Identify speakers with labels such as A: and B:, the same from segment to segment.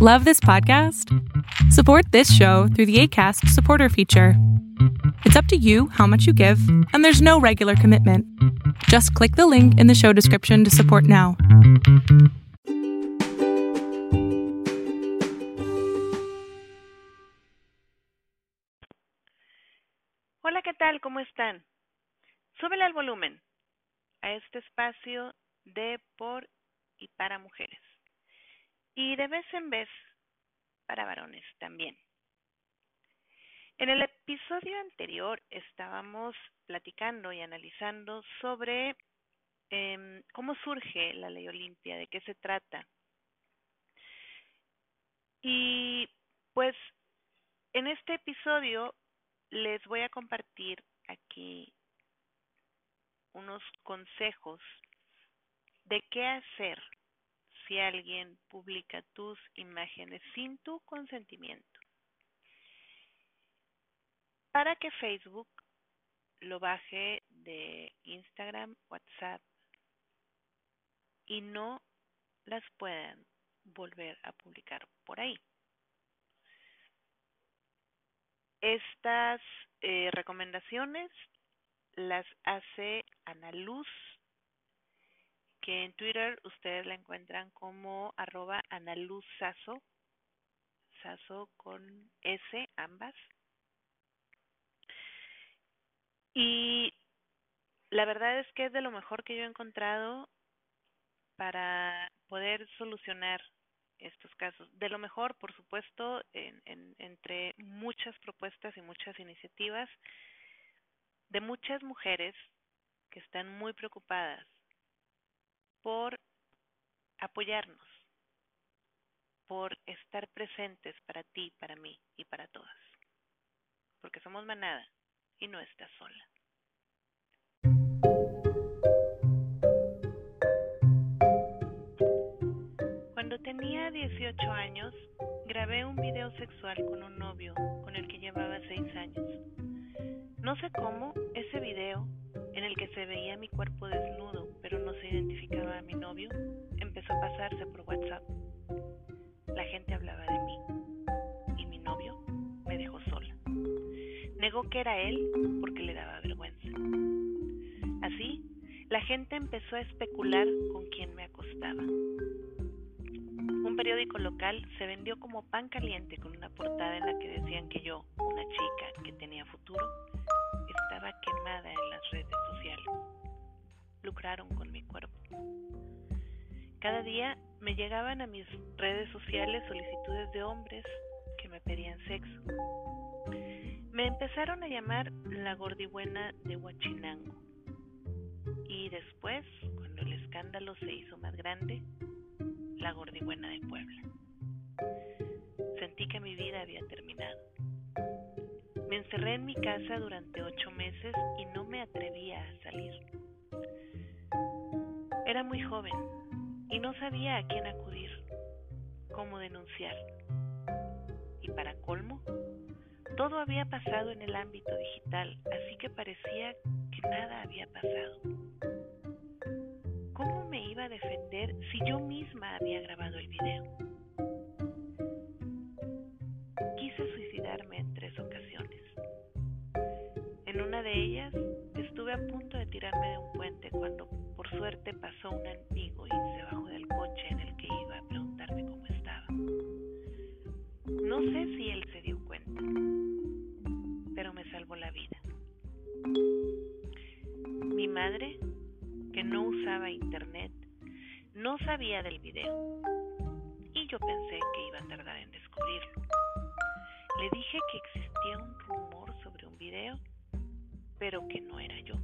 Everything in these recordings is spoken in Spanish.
A: Love this podcast? Support this show through the ACAST supporter feature. It's up to you how much you give, and there's no regular commitment. Just click the link in the show description to support now.
B: Hola, ¿qué tal? ¿Cómo están? Súbele al volumen a este espacio de, por y para mujeres. Y de vez en vez para varones también. En el episodio anterior estábamos platicando y analizando sobre eh, cómo surge la ley Olimpia, de qué se trata. Y pues en este episodio les voy a compartir aquí unos consejos de qué hacer si alguien publica tus imágenes sin tu consentimiento para que Facebook lo baje de Instagram, WhatsApp y no las puedan volver a publicar por ahí. Estas eh, recomendaciones las hace Ana Luz, que en Twitter ustedes la encuentran como arroba analuzsazo, sazo con S ambas. Y la verdad es que es de lo mejor que yo he encontrado para poder solucionar estos casos. De lo mejor, por supuesto, en, en, entre muchas propuestas y muchas iniciativas de muchas mujeres que están muy preocupadas por apoyarnos, por estar presentes para ti, para mí y para todas. Porque somos manada y no estás sola. Cuando tenía 18 años, grabé un video sexual con un novio con el que llevaba 6 años. No sé cómo ese video, en el que se veía mi cuerpo desnudo pero no se identificaba a mi novio, empezó a pasarse por WhatsApp. La gente hablaba de mí y mi novio me dejó sola. Negó que era él porque le daba vergüenza. Así, la gente empezó a especular con quién me acostaba. Un periódico local se vendió como pan caliente con una portada en la que decían que yo, una chica que tenía futuro, estaba quemada en las redes sociales. Lucraron con mi cuerpo. Cada día me llegaban a mis redes sociales solicitudes de hombres que me pedían sexo. Me empezaron a llamar la gordibuena de Huachinango. Y después, cuando el escándalo se hizo más grande, la gordibuena de Puebla. Sentí que mi vida había terminado. Me encerré en mi casa durante ocho meses y no me atrevía a salir. Era muy joven y no sabía a quién acudir, cómo denunciar. Y para colmo, todo había pasado en el ámbito digital, así que parecía que nada había pasado. ¿Cómo me iba a defender si yo misma había grabado el video? Un amigo y se bajó del coche en el que iba a preguntarme cómo estaba. No sé si él se dio cuenta, pero me salvó la vida. Mi madre, que no usaba internet, no sabía del video y yo pensé que iba a tardar en descubrirlo. Le dije que existía un rumor sobre un video, pero que no era yo.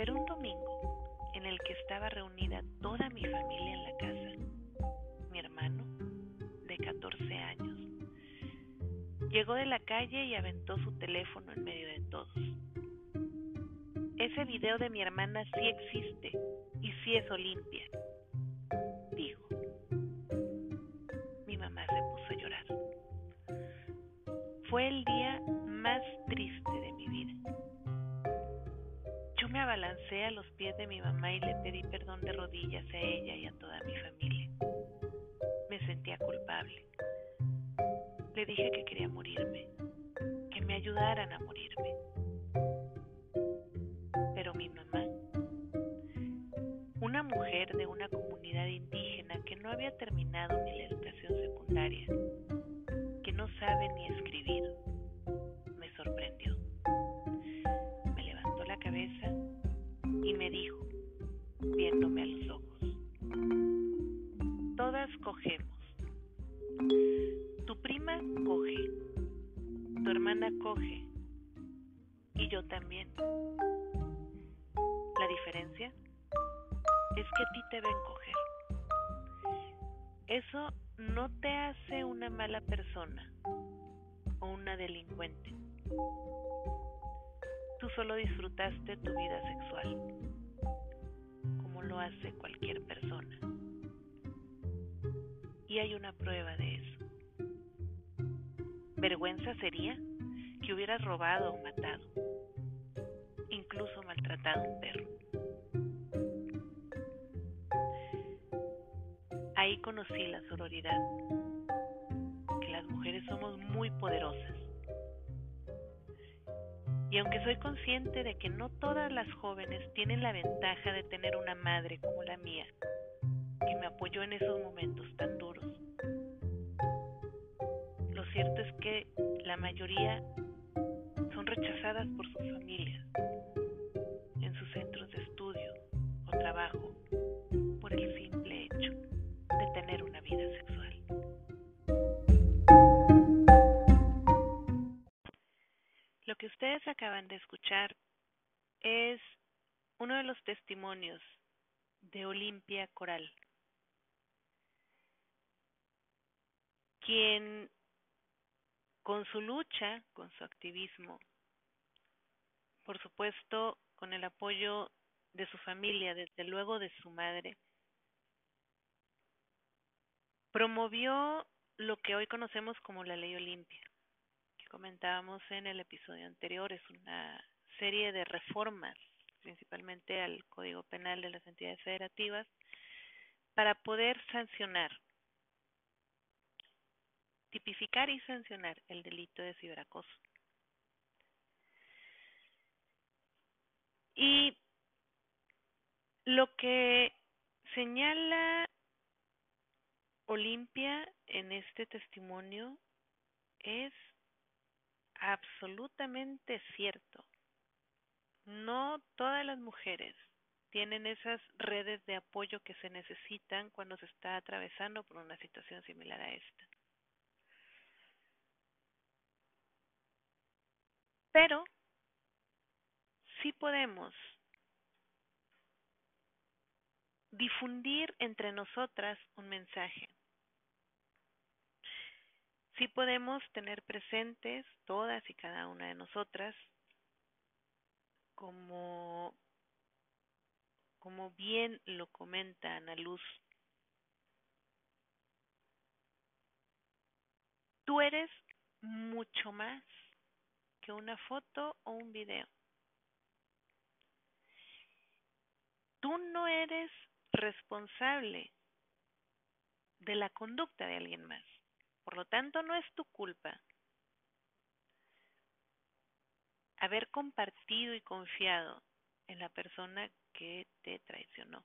B: Pero un domingo, en el que estaba reunida toda mi familia en la casa, mi hermano, de 14 años, llegó de la calle y aventó su teléfono en medio de todos. Ese video de mi hermana sí existe y sí es Olimpia, dijo. Mi mamá se puso a llorar. Fue el día más balancé a los pies de mi mamá y le pedí perdón de rodillas a ella y a toda mi familia. Me sentía culpable. Le dije que quería morirme, que me ayudaran a morirme. Pero mi mamá, una mujer de una comunidad indígena que no había terminado ni la educación secundaria, que no sabe ni escribir, Tu prima coge, tu hermana coge y yo también. La diferencia es que a ti te ven coger. Eso no te hace una mala persona o una delincuente. Tú solo disfrutaste tu vida sexual, como lo hace cualquier persona. Hay una prueba de eso. Vergüenza sería que hubieras robado o matado, incluso maltratado a un perro. Ahí conocí la sororidad, que las mujeres somos muy poderosas. Y aunque soy consciente de que no todas las jóvenes tienen la ventaja de tener una madre como la mía, que me apoyó en esos momentos tan cierto es que la mayoría son rechazadas por sus familias, en sus centros de estudio o trabajo, por el simple hecho de tener una vida sexual. Lo que ustedes acaban de escuchar es uno de los testimonios de Olimpia Coral, quien con su lucha, con su activismo, por supuesto con el apoyo de su familia, desde luego de su madre, promovió lo que hoy conocemos como la ley Olimpia, que comentábamos en el episodio anterior, es una serie de reformas, principalmente al Código Penal de las entidades federativas, para poder sancionar, tipificar y sancionar el delito de ciberacoso. Y lo que señala Olimpia en este testimonio es absolutamente cierto. No todas las mujeres tienen esas redes de apoyo que se necesitan cuando se está atravesando por una situación similar a esta. Pero sí podemos difundir entre nosotras un mensaje. Sí podemos tener presentes todas y cada una de nosotras como como bien lo comenta Ana Luz. Tú eres mucho más una foto o un video. Tú no eres responsable de la conducta de alguien más. Por lo tanto, no es tu culpa haber compartido y confiado en la persona que te traicionó.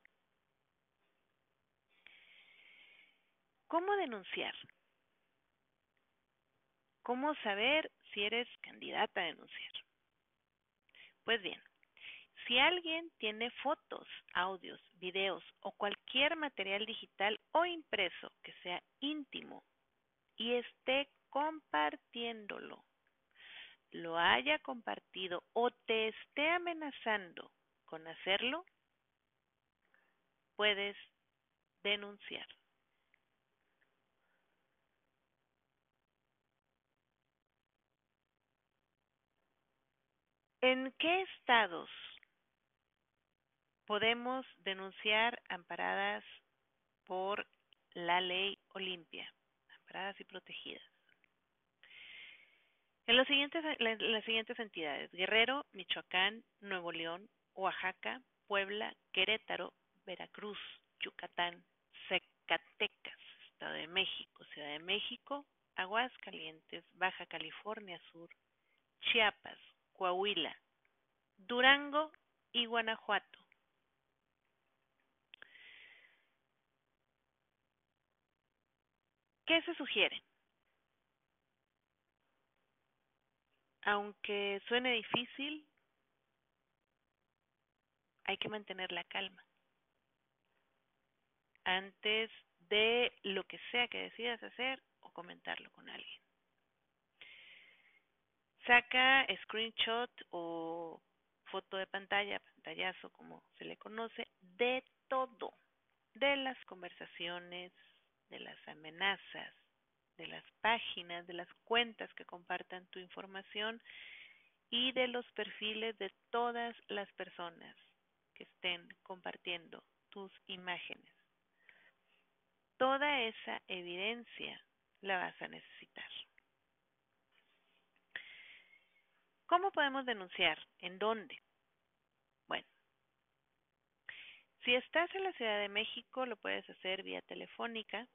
B: ¿Cómo denunciar? ¿Cómo saber si eres candidata a denunciar? Pues bien, si alguien tiene fotos, audios, videos o cualquier material digital o impreso que sea íntimo y esté compartiéndolo, lo haya compartido o te esté amenazando con hacerlo, puedes denunciar. ¿En qué estados podemos denunciar amparadas por la ley Olimpia, amparadas y protegidas? En las siguientes, las siguientes entidades, Guerrero, Michoacán, Nuevo León, Oaxaca, Puebla, Querétaro, Veracruz, Yucatán, Zacatecas, Estado de México, Ciudad de México Aguascalientes, Baja California Sur, Chiapas, Coahuila, Durango y Guanajuato. ¿Qué se sugiere? Aunque suene difícil, hay que mantener la calma. Antes de lo que sea que decidas hacer o comentarlo con alguien. Saca screenshot o foto de pantalla, pantallazo como se le conoce, de todo, de las conversaciones, de las amenazas, de las páginas, de las cuentas que compartan tu información y de los perfiles de todas las personas que estén compartiendo tus imágenes. Toda esa evidencia la vas a necesitar. ¿Cómo podemos denunciar? ¿En dónde? Bueno, si estás en la Ciudad de México, lo puedes hacer vía telefónica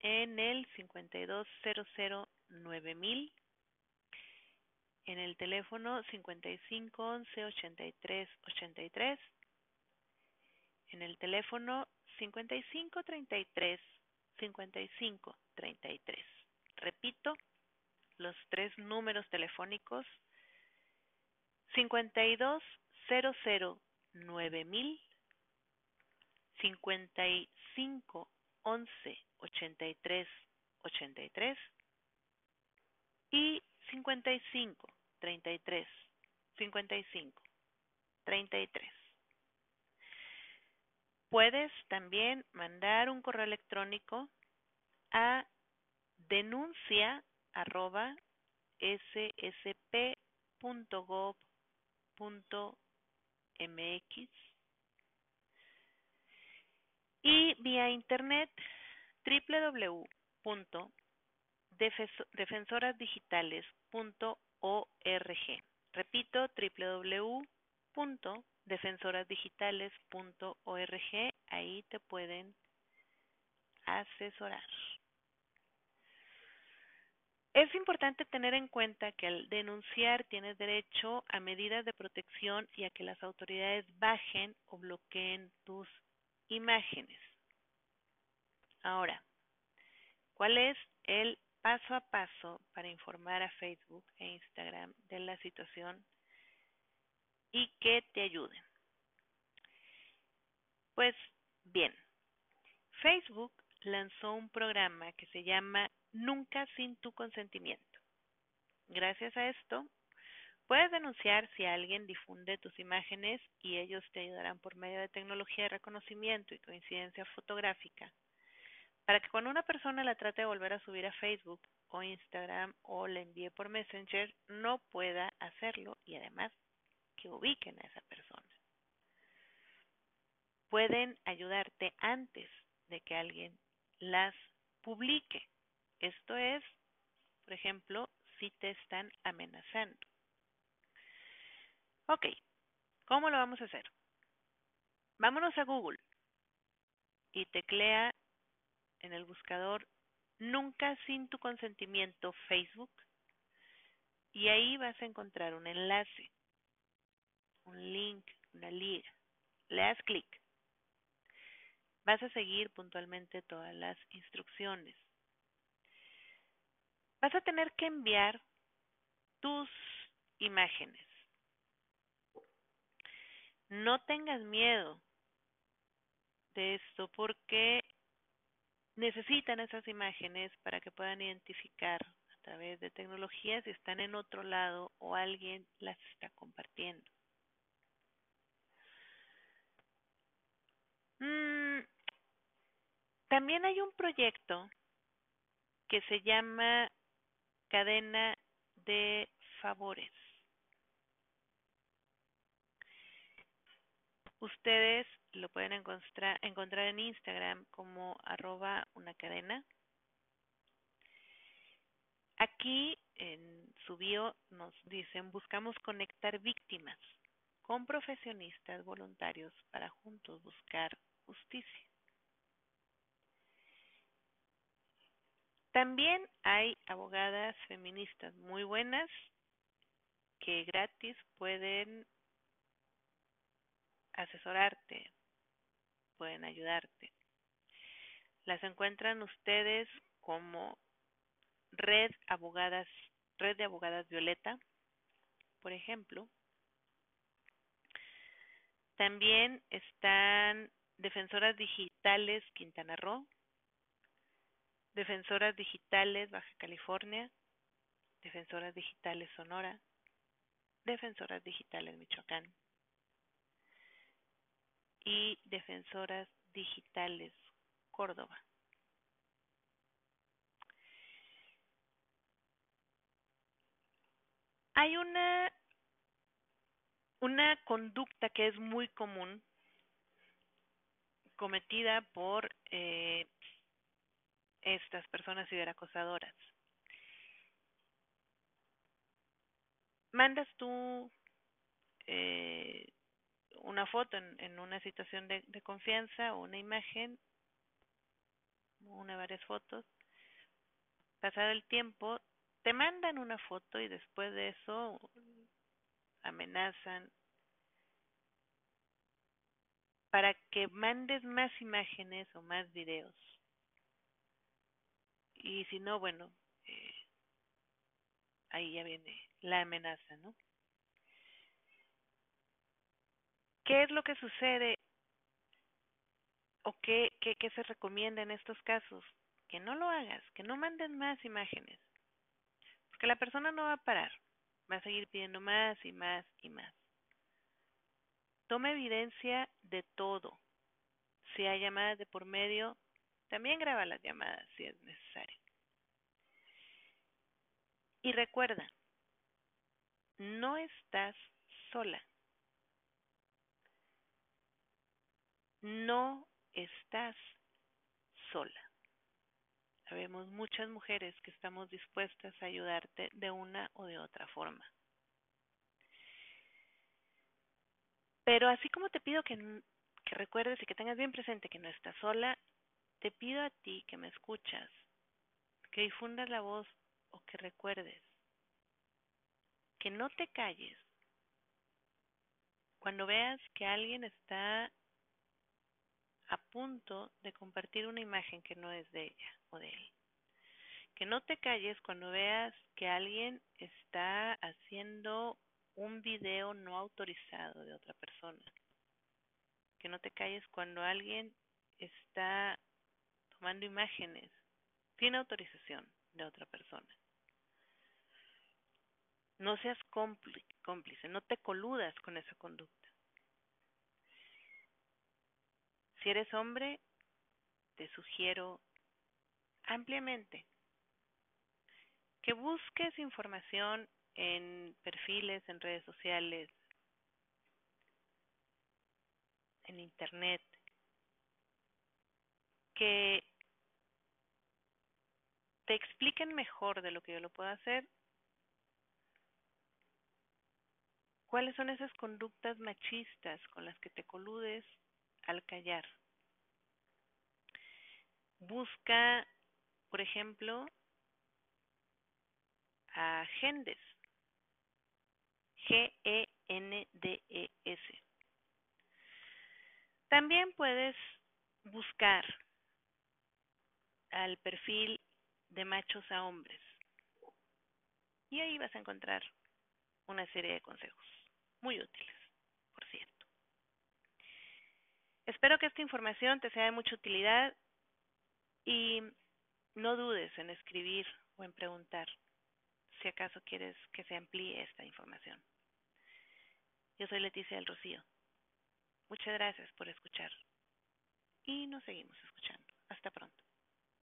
B: en el 52009000 en el teléfono 5511 83 83 en el teléfono 5533 5533 repito los tres números telefónicos 52009000 55 11 83 83 y 55 33 55 33. Puedes también mandar un correo electrónico a denuncia arroba ssp.gov.mx y vía internet www.defensorasdigitales.org. Repito, www.defensorasdigitales.org. Ahí te pueden asesorar. Es importante tener en cuenta que al denunciar tienes derecho a medidas de protección y a que las autoridades bajen o bloqueen tus imágenes. Ahora, ¿cuál es el paso a paso para informar a Facebook e Instagram de la situación y que te ayuden? Pues bien, Facebook lanzó un programa que se llama Nunca sin tu consentimiento. Gracias a esto, puedes denunciar si alguien difunde tus imágenes y ellos te ayudarán por medio de tecnología de reconocimiento y coincidencia fotográfica para que cuando una persona la trate de volver a subir a Facebook o Instagram o le envíe por Messenger, no pueda hacerlo y además que ubiquen a esa persona. Pueden ayudarte antes de que alguien las publique. Esto es, por ejemplo, si te están amenazando. Ok, ¿cómo lo vamos a hacer? Vámonos a Google y teclea en el buscador Nunca sin tu consentimiento Facebook y ahí vas a encontrar un enlace, un link, una liga. Le das clic. Vas a seguir puntualmente todas las instrucciones. Vas a tener que enviar tus imágenes. No tengas miedo de esto porque necesitan esas imágenes para que puedan identificar a través de tecnología si están en otro lado o alguien las está compartiendo. Mm, también hay un proyecto que se llama cadena de favores. Ustedes lo pueden encontrar, en Instagram como arroba una cadena. Aquí en su bio nos dicen buscamos conectar víctimas con profesionistas voluntarios para juntos buscar justicia. También hay abogadas feministas muy buenas que gratis pueden asesorarte, pueden ayudarte. Las encuentran ustedes como Red Abogadas, Red de Abogadas Violeta, por ejemplo. También están Defensoras Digitales Quintana Roo, Defensoras Digitales Baja California, Defensoras Digitales Sonora, Defensoras Digitales Michoacán. Y Defensoras Digitales Córdoba. Hay una una conducta que es muy común cometida por eh, estas personas ciberacosadoras. Mandas tú eh, una foto en, en una situación de, de, confianza o una imagen, una varias fotos. Pasado el tiempo, te mandan una foto y después de eso amenazan para que mandes más imágenes o más videos. Y si no, bueno, eh, ahí ya viene la amenaza, ¿no? ¿Qué es lo que sucede o qué, qué, qué se recomienda en estos casos? Que no lo hagas, que no mandes más imágenes, porque la persona no va a parar, va a seguir pidiendo más y más y más. Toma evidencia de todo. Si hay llamadas de por medio, también graba las llamadas si es necesario. Y recuerda, no estás sola. No estás sola. Sabemos muchas mujeres que estamos dispuestas a ayudarte de una o de otra forma. Pero así como te pido que, que recuerdes y que tengas bien presente que no estás sola, te pido a ti que me escuchas, que difundas la voz o que recuerdes, que no te calles cuando veas que alguien está a punto de compartir una imagen que no es de ella o de él. Que no te calles cuando veas que alguien está haciendo un video no autorizado de otra persona. Que no te calles cuando alguien está tomando imágenes sin autorización de otra persona. No seas cómplice, no te coludas con esa conducta. Si eres hombre, te sugiero ampliamente que busques información en perfiles, en redes sociales, en internet, que te expliquen mejor de lo que yo lo puedo hacer cuáles son esas conductas machistas con las que te coludes al callar. Busca, por ejemplo, a Gendes, G-E-N-D-E-S. También puedes buscar al perfil de machos a hombres. Y ahí vas a encontrar una serie de consejos muy útiles, por cierto. Espero que esta información te sea de mucha utilidad y no dudes en escribir o en preguntar si acaso quieres que se amplíe esta información. Yo soy Leticia del Rocío. Muchas gracias por escuchar y nos seguimos escuchando. Hasta pronto.